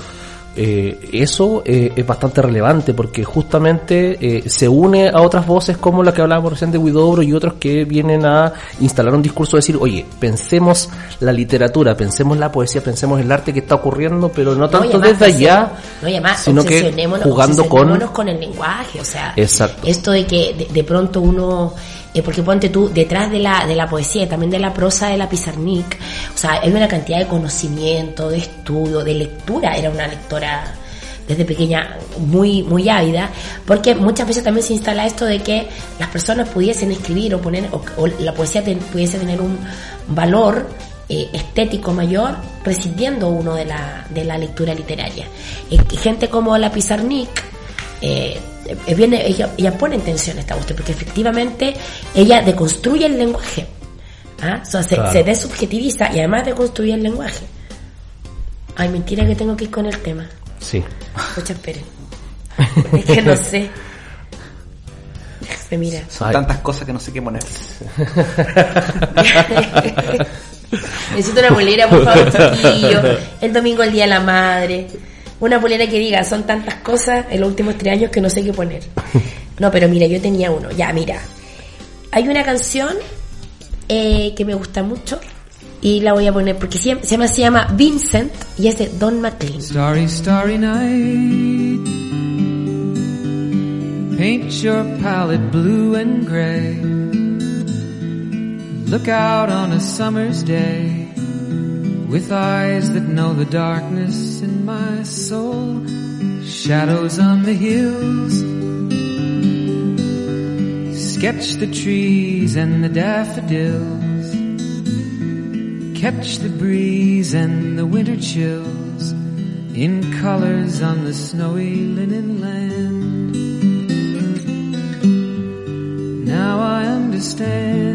Eh, eso eh, es bastante relevante porque justamente eh, se une a otras voces como la que hablábamos recién de Huidobro y otros que vienen a instalar un discurso de decir, oye, pensemos la literatura, pensemos la poesía, pensemos el arte que está ocurriendo, pero no tanto además desde allá, no, además sino que jugando con... el lenguaje, o sea, Exacto. esto de que de, de pronto uno, porque ponte tú, detrás de la, de la poesía y también de la prosa de la Pizarnik, o sea, hay una cantidad de conocimiento, de estudio, de lectura, era una lectora desde pequeña muy muy ávida porque muchas veces también se instala esto de que las personas pudiesen escribir o poner o, la poesía pudiese tener un valor eh, estético mayor prescindiendo uno de la, de la lectura literaria. Eh, gente como la Pizarnik eh, viene, ella, ella pone en tensión esta cuestión porque efectivamente ella deconstruye el lenguaje ¿ah? O sea, se, Claro. se desubjetiviza y además deconstruye el lenguaje ay mentira que tengo que ir con el tema Sí. Escucha, esperen. Es que no sé. Se mira. Son Ay. tantas cosas que no sé qué poner. Necesito una polera, por favor, chiquillo. El domingo el Día de la Madre. Una polera que diga, son tantas cosas en los últimos tres años que no sé qué poner. No, pero mira, yo tenía uno. Ya, mira. Hay una canción eh, que me gusta mucho y la voy a poner porque se llama, se llama, Vincent y es de Don McLean. Starry, starry night. Paint your palette blue and gray. Look out on a summer's day with eyes that know the darkness in my soul. Shadows on the hills. Sketch the trees and the daffodils. Catch the breeze and the winter chills in colors on the snowy linen land. Now I understand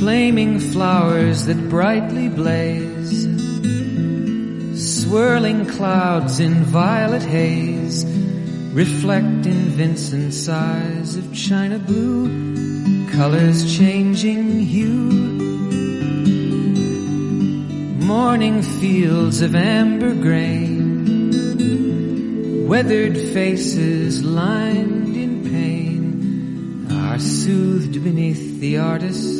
Flaming flowers that brightly blaze. Swirling clouds in violet haze. Reflect in Vincent's eyes of china blue. Colors changing hue. Morning fields of amber grain. Weathered faces lined in pain are soothed beneath the artist's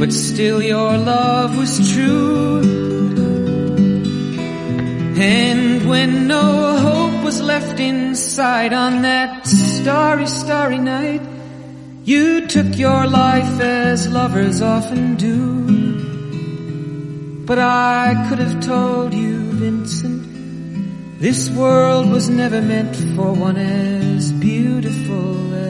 But still your love was true. And when no hope was left inside on that starry, starry night, you took your life as lovers often do. But I could have told you, Vincent, this world was never meant for one as beautiful as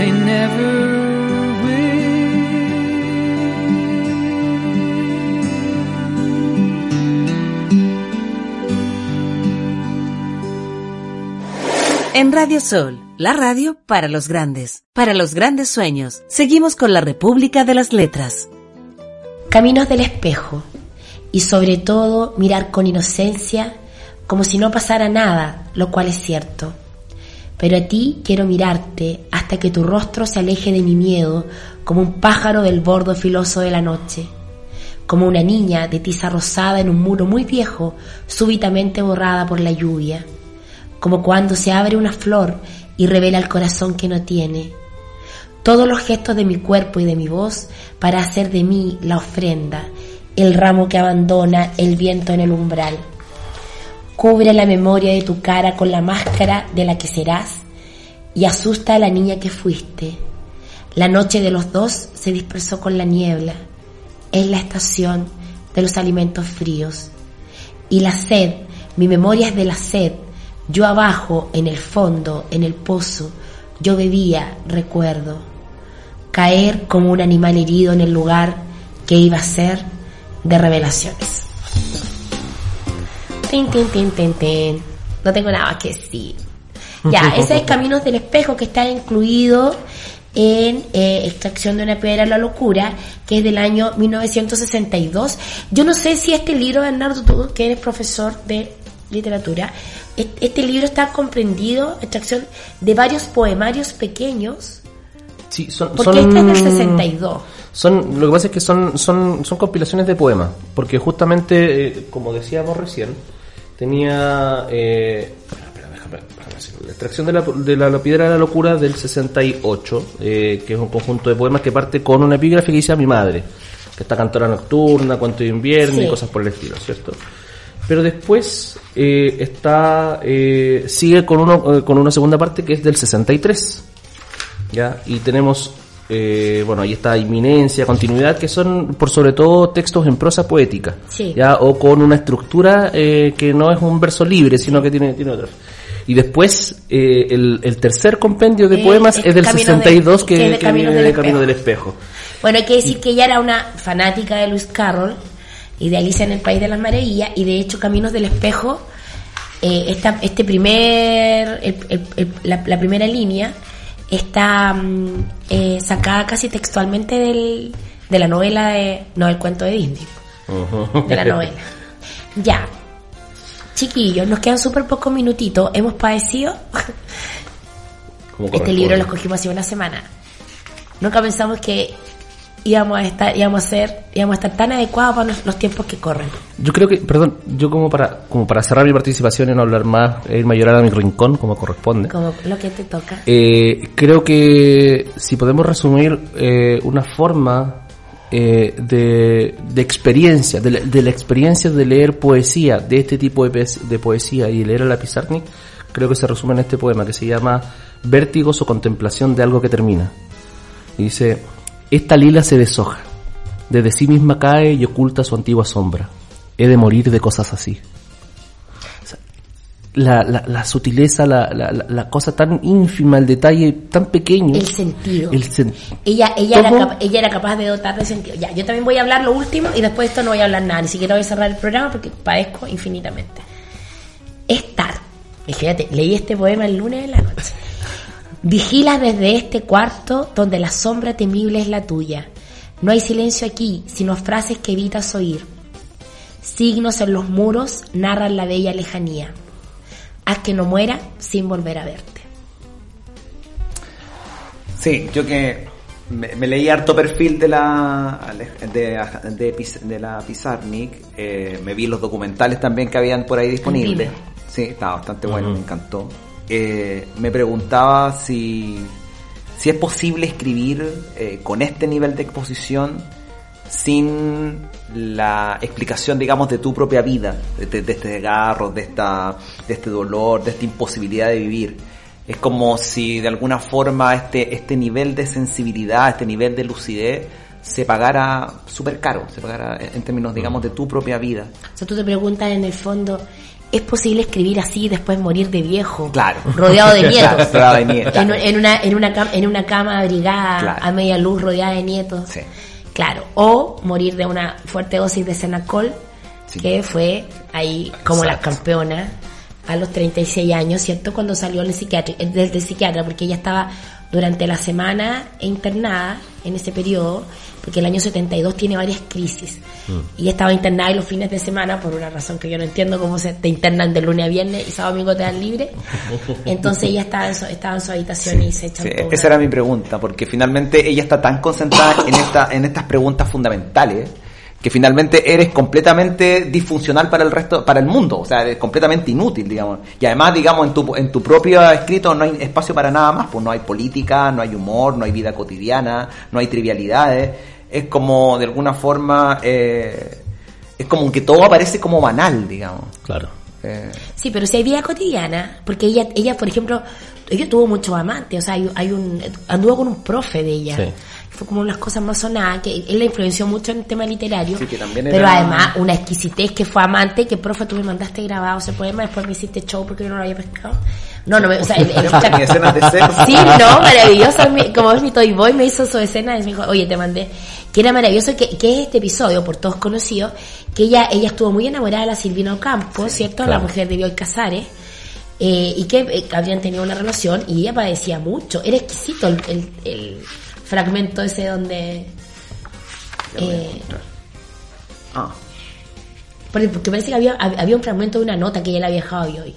they never En Radio Sol, la radio para los grandes, para los grandes sueños, seguimos con la República de las Letras. Caminos del espejo y sobre todo mirar con inocencia como si no pasara nada, lo cual es cierto. Pero a ti quiero mirarte hasta que tu rostro se aleje de mi miedo como un pájaro del bordo filoso de la noche, como una niña de tiza rosada en un muro muy viejo, súbitamente borrada por la lluvia como cuando se abre una flor y revela el corazón que no tiene. Todos los gestos de mi cuerpo y de mi voz para hacer de mí la ofrenda, el ramo que abandona el viento en el umbral. Cubre la memoria de tu cara con la máscara de la que serás y asusta a la niña que fuiste. La noche de los dos se dispersó con la niebla. Es la estación de los alimentos fríos. Y la sed, mi memoria es de la sed, yo abajo, en el fondo, en el pozo, yo bebía, recuerdo, caer como un animal herido en el lugar que iba a ser de revelaciones. Tin, tin, tin, tin, tin. No tengo nada que decir. Ya, ese es Caminos del Espejo que está incluido en eh, Extracción de una piedra a la locura, que es del año 1962. Yo no sé si este libro, Bernardo, tú que eres profesor de literatura, este libro está comprendido, extracción de varios poemarios pequeños. Sí, son, porque son, este es del 62. Son, lo que pasa es que son, son, son compilaciones de poemas, porque justamente, eh, como decíamos recién, tenía... Eh. La extracción de la, de la, la piedra de la locura del 68, eh, que es un conjunto de poemas que parte con una epígrafe que dice a mi madre, que está cantora nocturna, cuento de invierno Sí. y cosas por el estilo, ¿cierto? Pero después eh, está eh, sigue con uno con una segunda parte que es del 63. ¿Ya? Y tenemos eh, bueno, ahí está inminencia, continuidad, que son por sobre todo textos en prosa poética. Sí. ¿ya? O con una estructura eh, que no es un verso libre, sino que tiene, tiene otra. Y después, eh, el, el tercer compendio de poemas es es del Caminos 62, del- que, que es que viene del de Camino del Espejo. Bueno, hay que decir que ella era una fanática de Luis Carroll y de Alicia en el País de las Maravillas y de hecho Caminos del Espejo, esta, este primer, el- el- el- la, la primera línea está mm, eh, sacada casi textualmente del, de la novela de, no del cuento de Disney, de la novela. Ya. Chiquillos, nos quedan súper pocos minutitos. Hemos padecido. Este libro lo escogimos hace una semana. Nunca pensamos que íbamos a estar, íbamos a ser, íbamos a estar tan adecuados para los, los tiempos que corren. Yo creo que, perdón, yo como para, como para cerrar mi participación y no hablar más, e irme a llorar a mi rincón, como corresponde. Como lo que te toca. Eh, creo que si podemos resumir eh, una forma eh, de, de experiencia, de la, de la experiencia de leer poesía, de este tipo de, de poesía y leer a la Pizarnik, creo que se resume en este poema que se llama Vértigos o contemplación de algo que termina. Y dice, esta lila se deshoja, desde sí misma cae y oculta su antigua sombra. He de morir de cosas así la, la, la sutileza, la, cosa tan ínfima, el detalle tan pequeño. El sentido. El sen- Ella, ella, era capaz de dotar de sentido. Ya, yo también voy a hablar lo último y después de esto no voy a hablar nada. Ni siquiera voy a cerrar el programa porque padezco infinitamente. Estar. Fíjate, leí este poema el lunes de la noche. Vigilas desde este cuarto donde la sombra temible es la tuya. No hay silencio aquí, sino frases que evitas oír. Signos en los muros narran la bella lejanía. Haz que no muera sin volver a verte. Sí, yo que me, me leí harto perfil de la de, de, la Pizarnik, eh, me vi los documentales también que habían por ahí disponibles. Sí, estaba bastante bueno, me encantó. Eh, me preguntaba si, si es posible escribir eh, con este nivel de exposición sin la explicación, digamos, de tu propia vida, de, este desgarro, de, esta, de este dolor, de esta imposibilidad de vivir. Es como si de alguna forma este, este nivel de sensibilidad, este nivel de lucidez, se pagara súper caro, se pagara en términos, digamos, de tu propia vida. O sea, tú te preguntas en el fondo, ¿es posible escribir así y después morir de viejo? Claro. Rodeado de nietos. Rodeado de nietos, En, claro. en una, en, una en una cama abrigada, Claro. a media luz, rodeada de nietos. Sí. Claro. O morir de una fuerte dosis de Senacol, Sí. que fue ahí como la Exacto. campeona a los 36 años, ¿cierto? Cuando salió del psiquiatra, desde el psiquiatra, porque ella estaba durante la semana internada en ese periodo, porque el año 72 tiene varias crisis. Y ella estaba internada y los fines de semana, por una razón que yo no entiendo cómo se te internan de lunes a viernes y sábado y domingo te dan libre. Entonces ella estaba en su, estaba en su habitación y se echan Sí, esa era mi pregunta, porque finalmente ella está tan concentrada en, esta, en estas preguntas fundamentales que finalmente eres completamente disfuncional para el resto, para el mundo, o sea, eres completamente inútil, digamos. Y además, digamos, en tu, en tu propio escrito no hay espacio para nada más, pues no hay política, no hay humor, no hay vida cotidiana, no hay trivialidades. Es como, de alguna forma, eh, es como que todo aparece como banal, digamos. Claro. Eh, Sí, pero si hay vida cotidiana, porque ella, ella por ejemplo, ella tuvo muchos amantes, o sea, hay, hay un, anduvo con un profe de ella. Sí. Fue como una de las cosas más sonadas, que él la influenció mucho en el tema literario. Sí, que también pero además, una exquisitez que fue amante, que profe, tú me mandaste grabado ese poema, después me hiciste show porque yo no lo había pescado. No, no, me, o sea, el, el- Ni escenas de sexo. Sí, no, maravilloso. Como es mi Toy Boy, me hizo su escena y me dijo, oye, te mandé. Que era maravilloso, que, que es este episodio, por todos conocido, que ella ella estuvo muy enamorada de la Silvina Ocampo, ¿cierto? La mujer de Bioy Casares. eh, y que eh, habían tenido una relación y ella padecía mucho. Era exquisito el, el- el fragmento ese donde... eh, ah, porque porque parece que había, había un fragmento de una nota que ella le había dejado a Bioy.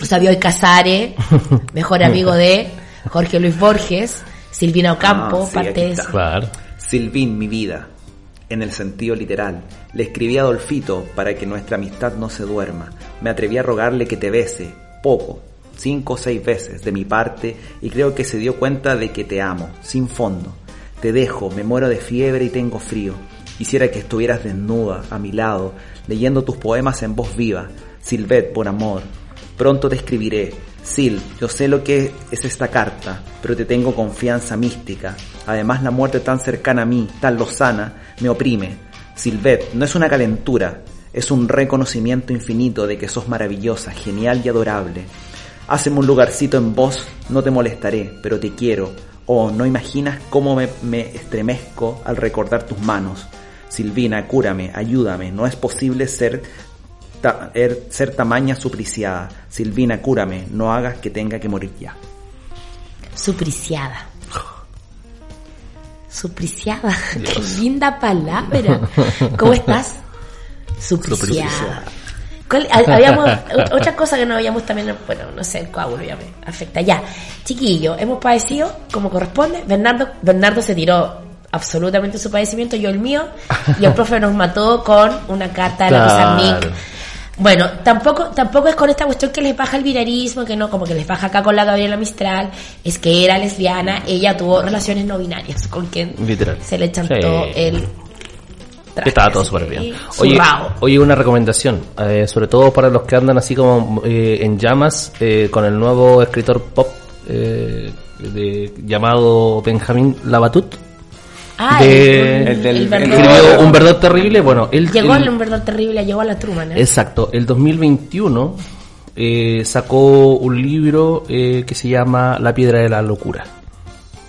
O sea, Bioy Casares, mejor amigo de Jorge Luis Borges, Silvina Ocampo, Ah, sí, parte de está. eso. Claro. Silvín, mi vida. en el sentido literal. Le escribí a Adolfito para que nuestra amistad no se duerma. Me atreví a rogarle que te bese, poco, cinco o seis veces de mi parte, y creo que se dio cuenta de que te amo, sin fondo. Te dejo, me muero de fiebre y tengo frío. Quisiera que estuvieras desnuda, a mi lado, leyendo tus poemas en voz viva. Silvet, por amor. Pronto te escribiré. Sil, yo sé lo que es esta carta, pero te tengo confianza mística. Además, la muerte tan cercana a mí, tan lozana, me oprime. Silvet, no es una calentura, es un reconocimiento infinito de que sos maravillosa, genial y adorable. Haceme un lugarcito en vos, no te molestaré, pero te quiero. Oh, no imaginas cómo me, me estremezco al recordar tus manos. Silvina, cúrame, ayúdame, no es posible ser, ta- er- ser tamaña supliciada. Silvina, cúrame, no hagas que tenga que morir ya. Supriciada. Supriciada. Qué linda palabra. ¿Cómo estás? Supriciada. ¿Cuál- ha- habíamos, otra cosa que no habíamos también, bueno, no sé, el coágulo ya me afecta. Ya, chiquillo, hemos padecido como corresponde. Bernardo, Bernardo se tiró absolutamente su padecimiento, yo el mío, y el profe nos mató con una carta de la Claro. Pizarnik. Bueno, tampoco, tampoco es con esta cuestión que les baja el binarismo, que no, como que les baja acá con la Gabriela Mistral, es que era lesbiana, ella tuvo relaciones no binarias, con quien Literal. se le chantó Sí. el Que estaba todo súper bien. Oye, oye, una recomendación, eh, sobre todo para los que andan así como eh, en llamas eh, con el nuevo escritor pop eh, de, llamado Benjamín Labatut. Ah, de- el, el del- el el verdor. Escribió Un verdor terrible. Bueno, él. Llegó el un verdor terrible, llegó a la Truman. ¿eh? Exacto, el 2021 eh, sacó un libro eh, que se llama La piedra de la locura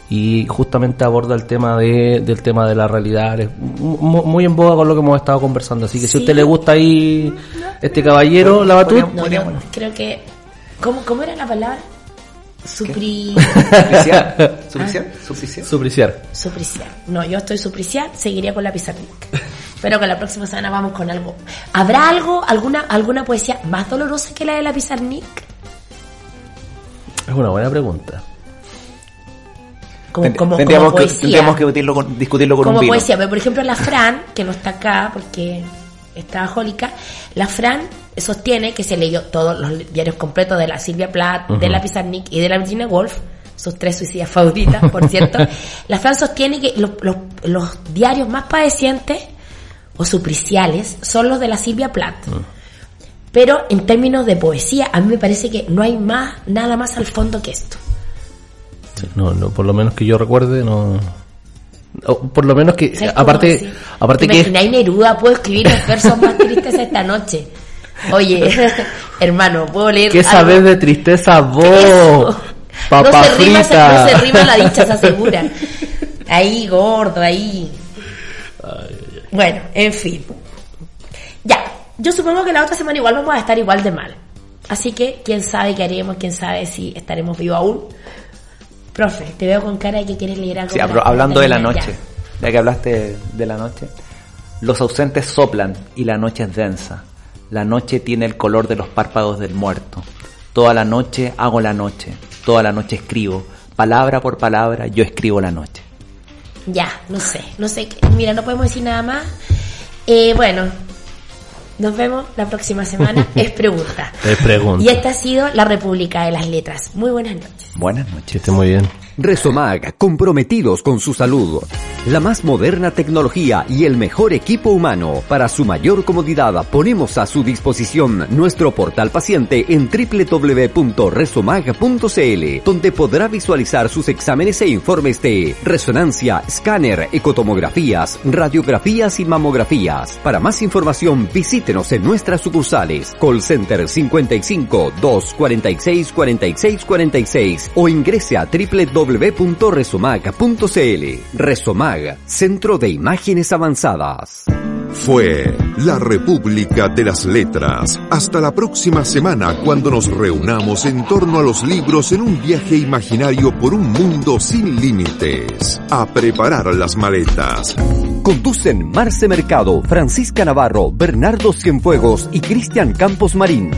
y justamente aborda el tema de, del tema de la realidad, es mu- muy en boga con lo que hemos estado conversando, así que si a usted le gusta ahí este caballero, la batut, No, creo que. ¿Cómo, cómo era la palabra? Supri. ¿Supliciar? ¿Supliciar? ¿Supliciar? supriciar. Supriciar. No, yo estoy supriciar, seguiría con la Pizarnik. Pero que la próxima semana vamos con algo. ¿Habrá algo, alguna, alguna poesía más dolorosa que la de la Pizarnik? Es una buena pregunta. Como, Ten- como, tendríamos, como que, poesía. tendríamos que discutirlo con, discutirlo con como un vino. poesía, pero por ejemplo la Fran, que no está acá porque es trabajólica, la Fran sostiene que se leyó todos los diarios completos de la Silvia Plath, de la Pizarnik y de la Virginia Woolf, sus tres suicidas favoritas, por cierto. la Fran sostiene que los, los- los diarios más padecientes o supriciales son los de la Silvia Plath. Pero en términos de poesía, a mí me parece que no hay más, nada más al fondo que esto. Sí, No, no, por lo menos que yo recuerde, no. o por lo menos que, ¿Sabes cómo aparte, así? aparte ¿Te que imagináis Neruda? Puedo escribir los versos más tristes esta noche. Oye, hermano, puedo leer. ¿Qué algo? sabes de tristeza vos? Eso. Papa no se rima, se- no se rima la dicha, se asegura. Ahí, gordo, ahí. Bueno, en fin. Ya, yo supongo que la otra semana igual vamos a estar igual de mal. Así que, quién sabe qué haremos, quién sabe si estaremos vivos aún. Profe, te veo con cara de que quieres leer algo. Sí, para- hablando de la noche, ya que hablaste de la noche, los ausentes soplan y la noche es densa. La noche tiene el color de los párpados del muerto. Toda la noche hago la noche, toda la noche escribo. Palabra por palabra yo escribo la noche. Ya, no sé, no sé. Mira, no podemos decir nada más. Eh, bueno, nos vemos la próxima semana. es pregunta. Es pregunta. Y esta ha sido la República de las Letras. Muy buenas noches. Buenas Que noches. esté muy bien. Resomag, comprometidos con su salud. La más moderna tecnología y el mejor equipo humano. Para su mayor comodidad, ponemos a su disposición nuestro portal paciente en www.resomag.cl, donde podrá visualizar sus exámenes e informes de resonancia, escáner, ecotomografías, radiografías y mamografías. Para más información, visítenos en nuestras sucursales. Call Center 55 246 46 46 o ingrese a www.resomag.cl. Resomag, Centro de Imágenes Avanzadas. Fue la República de las Letras. Hasta la próxima semana cuando nos reunamos en torno a los libros en un viaje imaginario por un mundo sin límites. A preparar las maletas. Conducen Marce Mercado, Francisca Navarro, Bernardo Cienfuegos y Cristian Campos Marín.